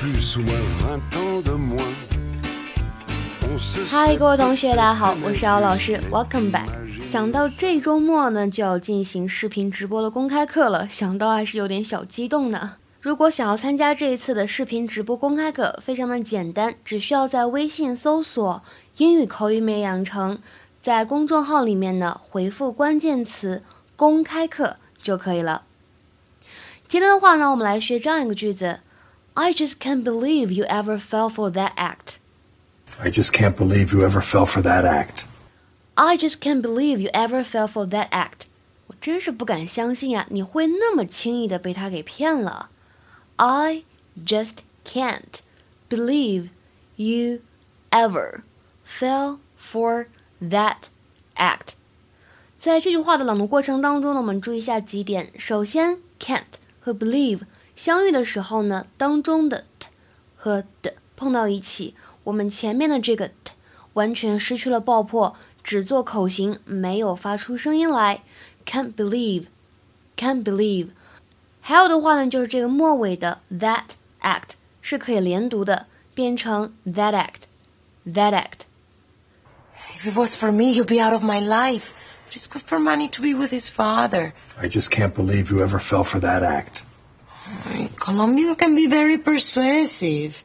plus ou moins vingt ans de moins. On se 嗨，各位同学，大家好，我是姚老师，Welcome back。想到这周末呢就要进行视频直播的公开课了，想到还是有点小激动呢。如果想要参加这一次的视频直播公开课，非常的简单，只需要在微信搜索“英语口语美养成”，在公众号里面呢回复关键词“公开课”就可以了。今天的话呢，我们来学这样一个句子 ：I just can't believe you ever fell for that act。 I just can't believe you ever fell for that act. I just can't believe you ever fell for that act。我真是不敢相信呀，你会那么轻易的被他给骗了。I just can't believe you ever fell for that act。在这句话的朗读过程当中呢，我们注意一下几点。首先，can't 和 believe 相遇的时候呢，当中的 t 和 d 碰到一起，我们前面的这个 t 完全失去了爆破，只做口型，没有发出声音来。Can't believe，can't believe。还有的话呢，就是这个末尾的 that act 是可以连读的，变成 that act，that act。 If it was for me, he'd be out of my life. But it's good for Manny to be with his father. I just can't believe you ever fell for that act. Ay, Colombians can be very persuasive.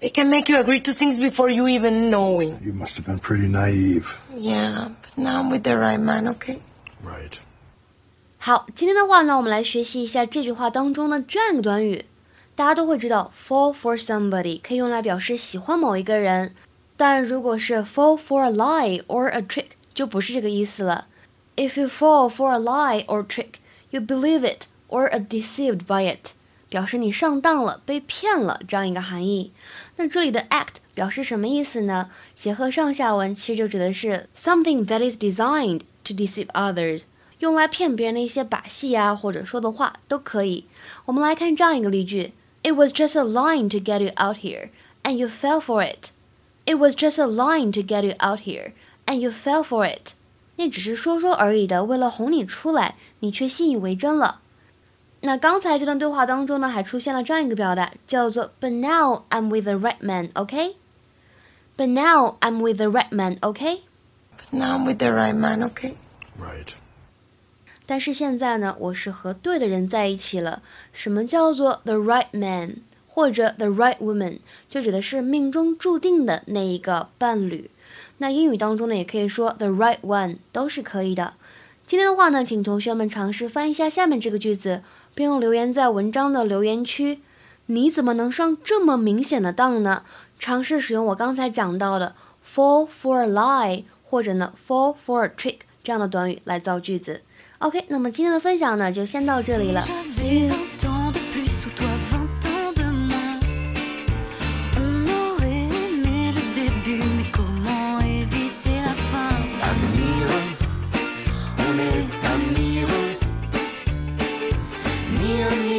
They can make you agree to things before you even know it. You must have been pretty naive. Yeah, but now I'm with the right man, okay? Right. 好，今天的话呢，我们来学习一下这句话当中的这样一个短语。大家都会知道，fall for somebody 可以用来表示喜欢某一个人，但如果是 fall for a lie or a trick，就不是这个意思了。If you fall for a lie or trick, you believe it or are deceived by it， 表示你上当了、被骗了这样一个含义。那这里的 act 表示什么意思呢？结合上下文，其实就指的是 something that is designed to deceive others。用来骗别人的一些把戏啊，或者说的话都可以。我们来看这样一个例句：It was just a line to get you out here, and you fell for it. It was just a line to get you out here, and you fell for it. 那只是说说而已的，为了哄你出来，你却信以为真了。那刚才这段对话当中呢，还出现了这样一个表达，叫做 But now I'm with the right man, OK? But now I'm with the right man, OK? But now I'm with the right man, okay? Right. 但是现在呢，我是和对的人在一起了。什么叫做 the right man 或者 the right woman？就指的是命中注定的那一个伴侣。那英语当中呢，也可以说 the right one，都是可以的。今天的话呢，请同学们尝试翻译一下下面这个句子，并留言在文章的留言区。你怎么能上这么明显的当呢？尝试使用我刚才讲到的 fall for a lie 或者呢 fall for a trick 这样的短语来造句子。OK，那么今天的分享呢就先到这里了。You.